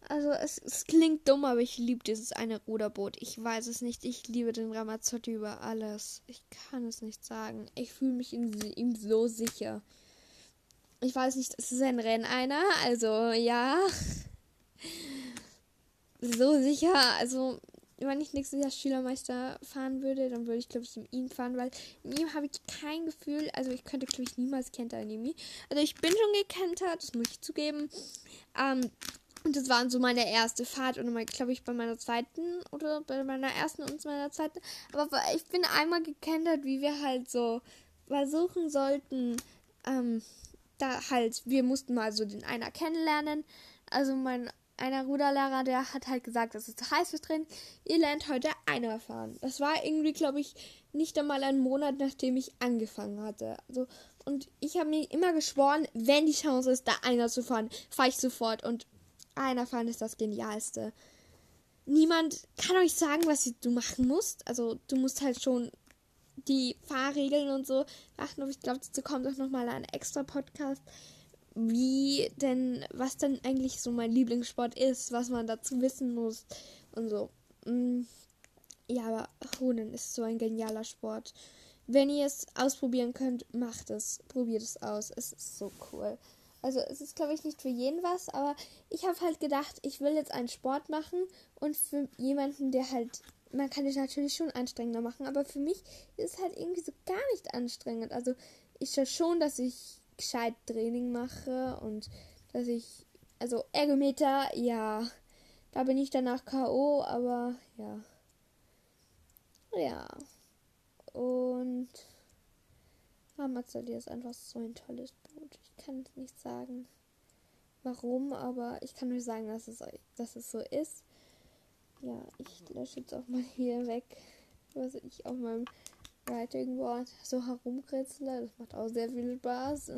Also es, es klingt dumm, aber ich liebe dieses eine Ruderboot. Ich weiß es nicht. Ich liebe den Ramazzotti über alles. Ich kann es nicht sagen. Ich fühle mich in ihm so sicher. Ich weiß nicht, es ist ein Renneiner, also ja. So sicher, also wenn ich nächstes Jahr Schülermeister fahren würde, dann würde ich, glaube ich, in ihm fahren, weil in ihm habe ich kein Gefühl, also ich könnte, glaube ich, niemals kentern in ihm. Also ich bin schon gekentert, das muss ich zugeben. Ähm, und das war so meine erste Fahrt und glaube ich, bei meiner zweiten oder bei meiner ersten und meiner zweiten. Aber ich bin einmal gekentert, wie wir halt so versuchen sollten, ähm, da halt, wir mussten mal so den einer kennenlernen. Also mein einer Ruderlehrer, der hat halt gesagt, es ist heiß für drin. Ihr lernt heute einer fahren. Das war irgendwie, glaube ich, nicht einmal ein Monat, nachdem ich angefangen hatte. Also, und ich habe mir immer geschworen, wenn die Chance ist, da einer zu fahren, fahre ich sofort. Und einer fahren ist das Genialste. Niemand kann euch sagen, was du machen musst. Also, du musst halt schon die Fahrregeln und so achten. Aber ich glaube, dazu kommt auch nochmal ein extra Podcast wie denn, was denn eigentlich so mein Lieblingssport ist, was man dazu wissen muss und so. Mm, ja, aber Rudern ist so ein genialer Sport. Wenn ihr es ausprobieren könnt, macht es. Probiert es aus. Es ist so cool. Also es ist, glaube ich, nicht für jeden was, aber ich habe halt gedacht, ich will jetzt einen Sport machen und für jemanden, der halt, man kann es natürlich schon anstrengender machen, aber für mich ist es halt irgendwie so gar nicht anstrengend. Also ich schaue schon, dass ich gescheit Training mache und dass ich, also Ergometer, ja, da bin ich danach K.O., aber ja. Ja. Und Ramazzotti ist einfach so ein tolles Boot. Kann nicht sagen, warum, aber ich kann nur sagen, dass es, dass es so ist. Ja, ich lösche jetzt auch mal hier weg, was ich auf meinem Writing Board so herumkritzle. Das macht auch sehr viel Spaß.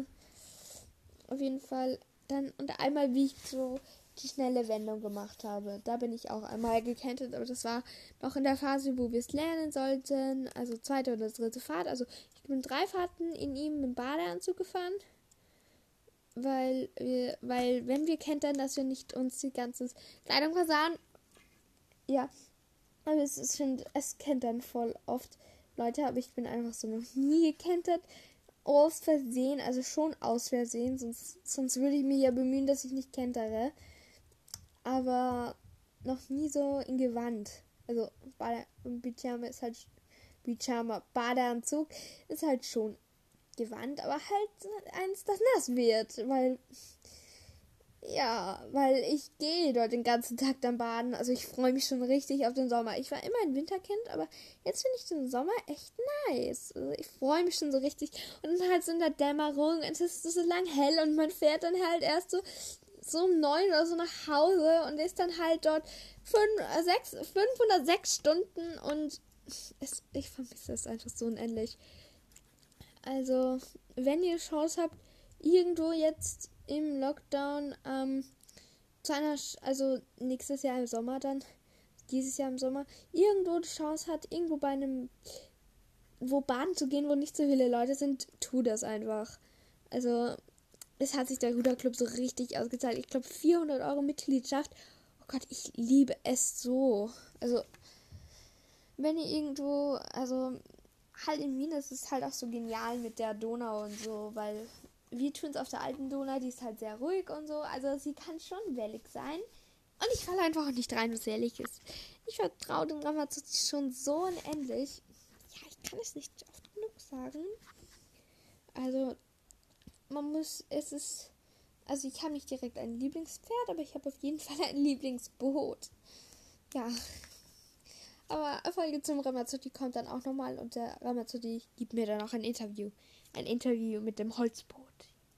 Auf jeden Fall dann und einmal, wie ich so die schnelle Wendung gemacht habe. Da bin ich auch einmal gekentet, aber das war noch in der Phase, wo wir es lernen sollten. Also zweite oder dritte Fahrt. Also ich bin drei Fahrten in ihm mit Badeanzug gefahren. Weil wir, weil wenn wir kentern, dass wir nicht uns die ganze Kleidung versahen. Ja. Aber es ist schon, es kentern voll oft Leute, aber ich bin einfach so noch nie gekentert. aus Versehen, also schon aus Versehen, sonst, sonst würde ich mich ja bemühen, dass ich nicht kentere. Aber noch nie so in Gewand. Also Bade Pyjama ist halt Pyjama, Badeanzug ist halt schon Gewand, aber halt eins, das nass wird, weil ja, weil ich gehe dort den ganzen Tag dann baden. Also ich freue mich schon richtig auf den Sommer. Ich war immer ein Winterkind, aber jetzt finde ich den Sommer echt nice. Also ich freue mich schon so richtig. Und dann halt so in der Dämmerung, es ist so lang hell und man fährt dann halt erst so so um neun oder so nach Hause und ist dann halt dort fünf, sechs, fünf oder sechs Stunden und es, ich vermisse es einfach so unendlich. Also, wenn ihr Chance habt, irgendwo jetzt im Lockdown ähm, zu einer, also nächstes Jahr im Sommer dann, dieses Jahr im Sommer, irgendwo die Chance hat, irgendwo bei einem, wo baden zu gehen, wo nicht so viele Leute sind, tu das einfach. Also, es hat sich der Ruderclub so richtig ausgezahlt. Ich glaube, 400 Euro Mitgliedschaft. Oh Gott, ich liebe es so. Also, wenn ihr irgendwo, also, halt in Wien ist es halt auch so genial mit der Donau und so, weil wir tun es auf der alten Donau, die ist halt sehr ruhig und so. Also sie kann schon wellig sein. Und ich falle einfach auch nicht rein, was ehrlich ist. Ich vertraue dem Ramazzotti schon so unendlich. Ja, ich kann es nicht oft genug sagen. Also, man muss, es ist, also ich habe nicht direkt ein Lieblingspferd, aber ich habe auf jeden Fall ein Lieblingsboot. Ja. Aber Folge zum Ramazzotti kommt dann auch nochmal und der Ramazzotti gibt mir dann auch ein Interview. Ein Interview mit dem Holzboot.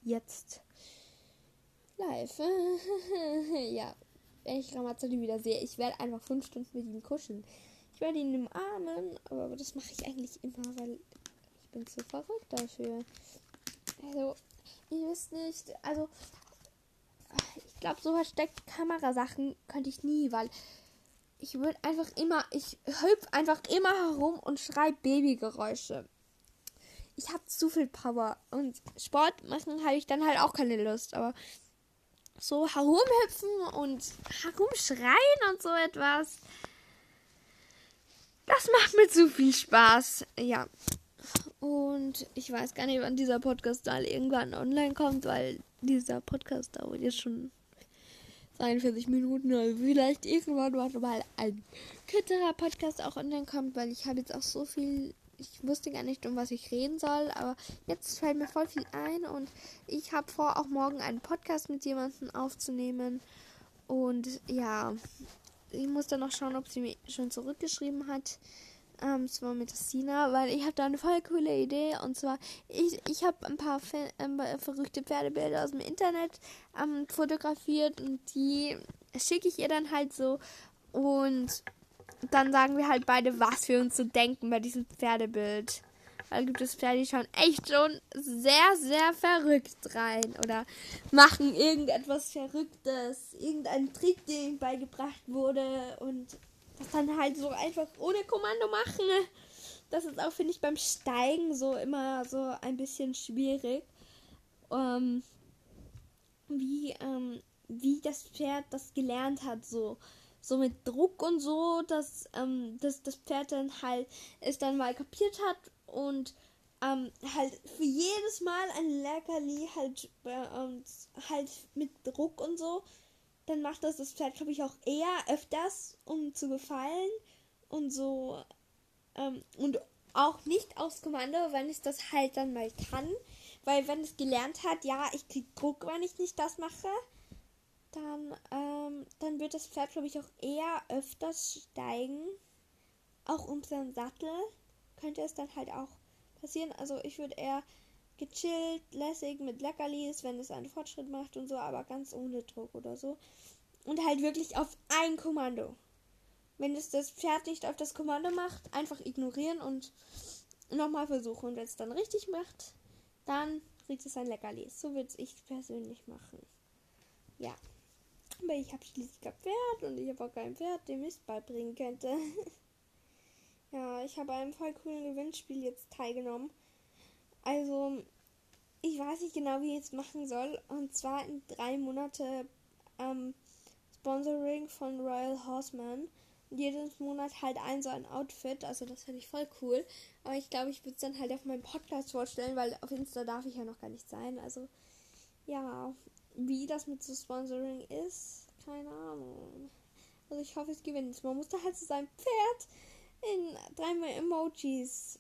Jetzt. Live. ja. Wenn ich Ramazzotti wieder sehe, ich werde einfach fünf Stunden mit ihm kuscheln. Ich werde ihn umarmen, aber das mache ich eigentlich immer, weil ich bin zu verrückt dafür. Also, ihr wisst nicht, also ich glaube, so versteckt Kamerasachen könnte ich nie, weil ich würde einfach immer, ich hüpf einfach immer herum und schreibe Babygeräusche ich habe zu viel Power. Und Sport machen habe ich dann halt auch keine Lust. Aber so herumhüpfen und herumschreien und so etwas, das macht mir zu viel Spaß. Ja. Und ich weiß gar nicht, wann dieser Podcast dann irgendwann online kommt, weil dieser Podcast dauert jetzt schon 43 Minuten. Oder vielleicht irgendwann mal ein kürzerer Podcast auch online kommt, weil ich habe jetzt auch so viel ich wusste gar nicht, um was ich reden soll, aber jetzt fällt mir voll viel ein und ich habe vor, auch morgen einen Podcast mit jemandem aufzunehmen. Und ja, ich muss dann noch schauen, ob sie mir schon zurückgeschrieben hat. Ähm, zwar mit Sina, weil ich habe da eine voll coole Idee. Und zwar, ich, ich habe ein paar ähm, verrückte Pferdebilder aus dem Internet ähm, fotografiert und die schicke ich ihr dann halt so. Und dann sagen wir halt beide, was wir uns so denken bei diesem Pferdebild. Weil gibt es Pferde, die schauen echt schon sehr, sehr verrückt rein. Oder machen irgendetwas Verrücktes. Irgendeinen Trick, der ihnen beigebracht wurde. Und das dann halt so einfach ohne Kommando machen. Das ist auch, finde ich, beim Steigen so immer so ein bisschen schwierig. Ähm, wie, ähm, wie das Pferd das gelernt hat, so so mit Druck und so, dass, ähm, dass das Pferd dann halt es dann mal kapiert hat und ähm, halt für jedes Mal ein Leckerli halt, äh, halt mit Druck und so, dann macht das das Pferd, glaube ich, auch eher öfters, um zu gefallen und so ähm, und auch nicht aufs Kommando, wenn es das halt dann mal kann. Weil wenn es gelernt hat, ja, ich krieg Druck, wenn ich nicht das mache, dann, ähm, dann wird das Pferd, glaube ich, auch eher öfters steigen. Auch um seinen Sattel könnte es dann halt auch passieren. Also ich würde eher gechillt, lässig mit Leckerlis, wenn es einen Fortschritt macht und so, aber ganz ohne Druck oder so. Und halt wirklich auf ein Kommando. Wenn es das Pferd nicht auf das Kommando macht, einfach ignorieren und nochmal versuchen. Und wenn es dann richtig macht, dann kriegt es ein Leckerlis. So würde ich persönlich machen. Ja. Aber ich habe schließlich kein Pferd und ich habe auch kein Pferd, dem ich beibringen könnte. ja, ich habe einem voll coolen Gewinnspiel jetzt teilgenommen. Also, ich weiß nicht genau, wie ich es machen soll. Und zwar in drei Monate ähm, Sponsoring von Royal Horseman. jeden Monat halt ein so ein Outfit. Also das finde ich voll cool. Aber ich glaube, ich würde es dann halt auf meinem Podcast vorstellen, weil auf Insta darf ich ja noch gar nicht sein. Also ja, wie das mit so Sponsoring ist, keine Ahnung. Also ich hoffe, es gewinnt. Man muss da halt zu seinem Pferd in dreimal Emojis.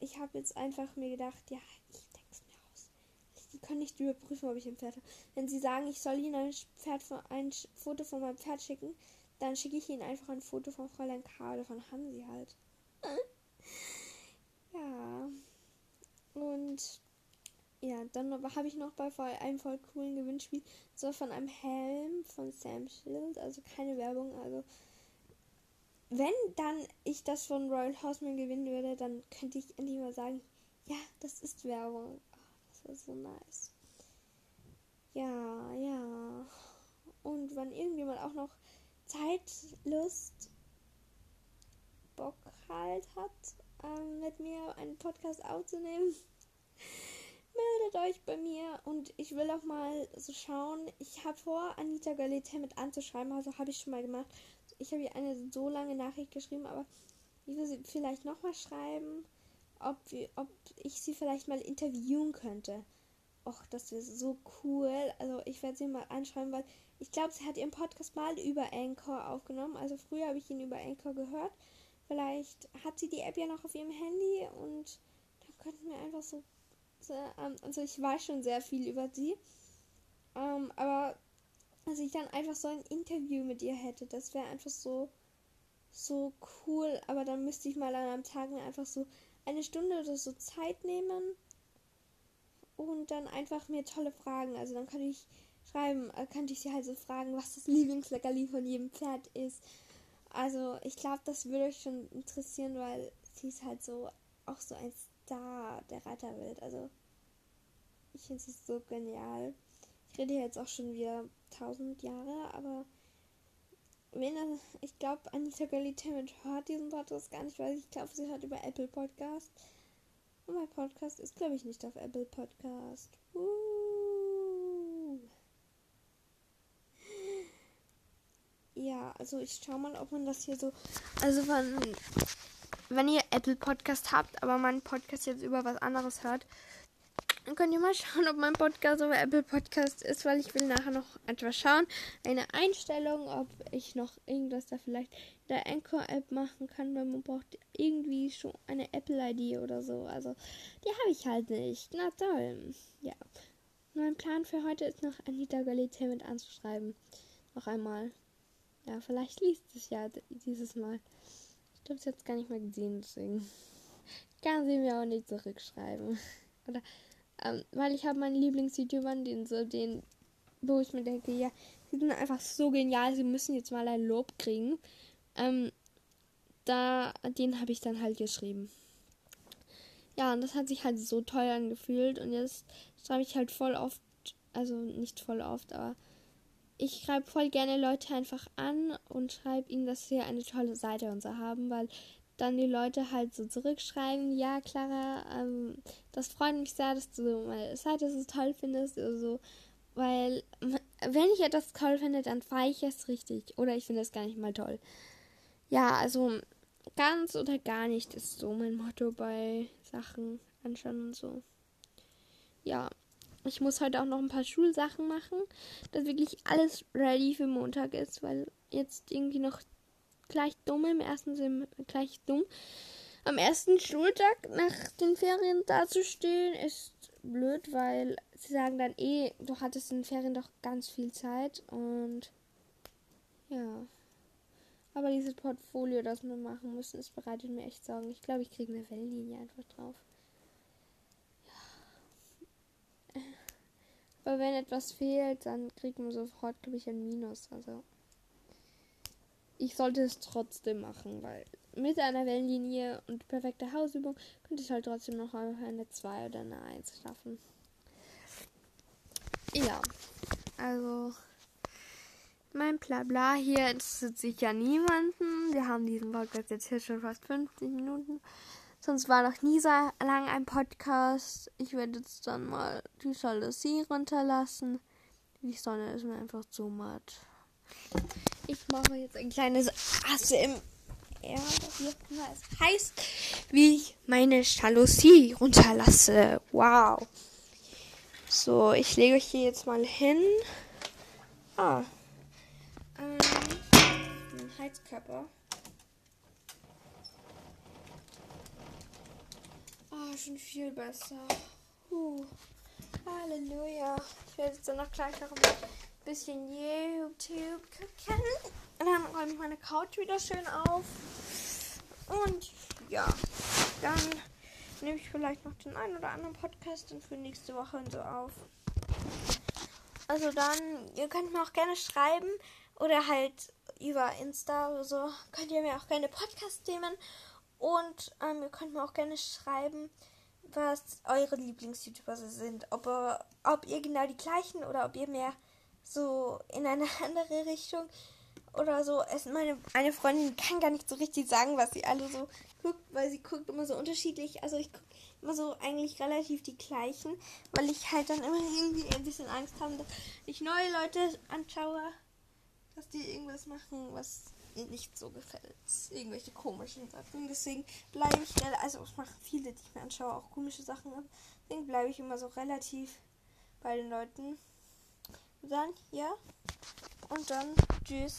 Ich habe jetzt einfach mir gedacht, ja, ich denke es mir aus. Die können nicht überprüfen, ob ich ein Pferd habe. Wenn sie sagen, ich soll ihnen ein, Pferd von, ein Foto von meinem Pferd schicken, dann schicke ich ihnen einfach ein Foto von Fräulein K. oder von Hansi halt. ja. Und ja, dann habe ich noch bei einem voll coolen Gewinnspiel so von einem Helm von Sam Schild, also keine Werbung, also wenn dann ich das von Royal Horseman gewinnen würde, dann könnte ich endlich mal sagen, ja, das ist Werbung. Oh, das wäre so nice. Ja, ja. Und wenn irgendjemand auch noch Zeit, Lust, Bock halt hat, ähm, mit mir einen Podcast aufzunehmen, meldet euch bei mir und ich will auch mal so schauen. Ich habe vor, Anita Galete mit anzuschreiben, also habe ich schon mal gemacht ich habe ihr eine so lange Nachricht geschrieben, aber ich will sie vielleicht nochmal schreiben, ob, ob ich sie vielleicht mal interviewen könnte. Och, das wäre so cool. Also ich werde sie mal anschreiben, weil ich glaube, sie hat ihren Podcast mal über Anchor aufgenommen. Also früher habe ich ihn über Anchor gehört. Vielleicht hat sie die App ja noch auf ihrem Handy und da könnten wir einfach so. ähm, also ich weiß schon sehr viel über sie. Ähm, aber ich dann einfach so ein Interview mit ihr hätte. Das wäre einfach so, so cool. Aber dann müsste ich mal an einem Tag mir einfach so eine Stunde oder so Zeit nehmen und dann einfach mir tolle Fragen. Also dann könnte ich schreiben, äh, könnte ich sie halt so fragen, was das Lieblingsleckerli von jedem Pferd ist. Also ich glaube, das würde euch schon interessieren, weil sie ist halt so auch so ein Star der Reiterwelt. Also ich finde sie so genial. Ich rede jetzt auch schon wieder tausend Jahre, aber wenn er, ich glaube, Anita Galitament hört diesen Podcast gar nicht, weil ich glaube, sie hört über Apple Podcast. Und mein Podcast ist, glaube ich, nicht auf Apple Podcast. Uh. Ja, also ich schau mal, ob man das hier so. Also wenn, wenn ihr Apple Podcast habt, aber mein Podcast jetzt über was anderes hört, dann könnt ihr mal schauen, ob mein Podcast über Apple Podcast ist, weil ich will nachher noch etwas schauen. Eine Einstellung, ob ich noch irgendwas da vielleicht in der Anchor-App machen kann, weil man braucht irgendwie schon eine Apple-ID oder so. Also, die habe ich halt nicht. Na toll. Ja. Mein Plan für heute ist noch Anita Galite mit anzuschreiben. Noch einmal. Ja, vielleicht liest es ja dieses Mal. Ich glaube, es es gar nicht mehr gesehen, deswegen kann sie mir auch nicht zurückschreiben. Oder ähm, weil ich habe meinen Lieblings-YouTubern, den so, den, wo ich mir denke, ja, sie sind einfach so genial, sie müssen jetzt mal ein Lob kriegen. Ähm, da, den habe ich dann halt geschrieben. Ja, und das hat sich halt so toll angefühlt und jetzt schreibe ich halt voll oft, also nicht voll oft, aber ich schreibe voll gerne Leute einfach an und schreibe ihnen, dass sie eine tolle Seite und so haben, weil dann die Leute halt so zurückschreiben, ja, Clara, ähm, das freut mich sehr, dass du meine Seite so toll findest oder so. Weil, wenn ich etwas toll finde, dann fahre ich es richtig. Oder ich finde es gar nicht mal toll. Ja, also ganz oder gar nicht ist so mein Motto bei Sachen anschauen und so. Ja, ich muss heute auch noch ein paar Schulsachen machen, dass wirklich alles ready für Montag ist, weil jetzt irgendwie noch gleich dumm im ersten Sim gleich dumm. Am ersten Schultag nach den Ferien dazustehen ist blöd, weil sie sagen dann eh, du hattest in den Ferien doch ganz viel Zeit und ja. Aber dieses Portfolio, das wir machen müssen, das bereitet mir echt Sorgen. Ich glaube, ich kriege eine Wellenlinie einfach drauf. Ja. Aber wenn etwas fehlt, dann kriegt man sofort, glaube ich, ein Minus. Also ich sollte es trotzdem machen, weil mit einer Wellenlinie und perfekter Hausübung könnte ich halt trotzdem noch eine 2 oder eine 1 schaffen. Ja, also mein Blabla hier interessiert sich ja niemanden. Wir haben diesen Podcast jetzt hier schon fast 50 Minuten. Sonst war noch nie so lang ein Podcast. Ich werde jetzt dann mal die Jalousie runterlassen. Die Sonne ist mir einfach zu matt. Ich mache jetzt ein kleines ASMR, wie es heißt, wie ich meine Jalousie runterlasse. Wow. So, ich lege euch hier jetzt mal hin. Ah. Ähm, ein Heizkörper. Ah, schon viel besser. Uh. Halleluja. Ich werde jetzt dann noch gleich noch bisschen YouTube gucken. Und dann räume ich meine Couch wieder schön auf. Und ja, dann nehme ich vielleicht noch den einen oder anderen Podcast für nächste Woche und so auf. Also dann, ihr könnt mir auch gerne schreiben oder halt über Insta oder so, könnt ihr mir auch gerne Podcast-Themen und ähm, ihr könnt mir auch gerne schreiben, was eure Lieblings-YouTuber sind. Ob, ob ihr genau die gleichen oder ob ihr mehr so in eine andere Richtung oder so. Es, meine eine Freundin kann gar nicht so richtig sagen, was sie alle so guckt, weil sie guckt immer so unterschiedlich. Also ich gucke immer so eigentlich relativ die gleichen, weil ich halt dann immer irgendwie ein bisschen Angst habe, dass ich neue Leute anschaue, dass die irgendwas machen, was nicht so gefällt. Irgendwelche komischen Sachen. Deswegen bleibe ich, also ich mache viele, die ich mir anschaue, auch komische Sachen. Deswegen bleibe ich immer so relativ bei den Leuten. Dann, ja. Und dann, tschüss.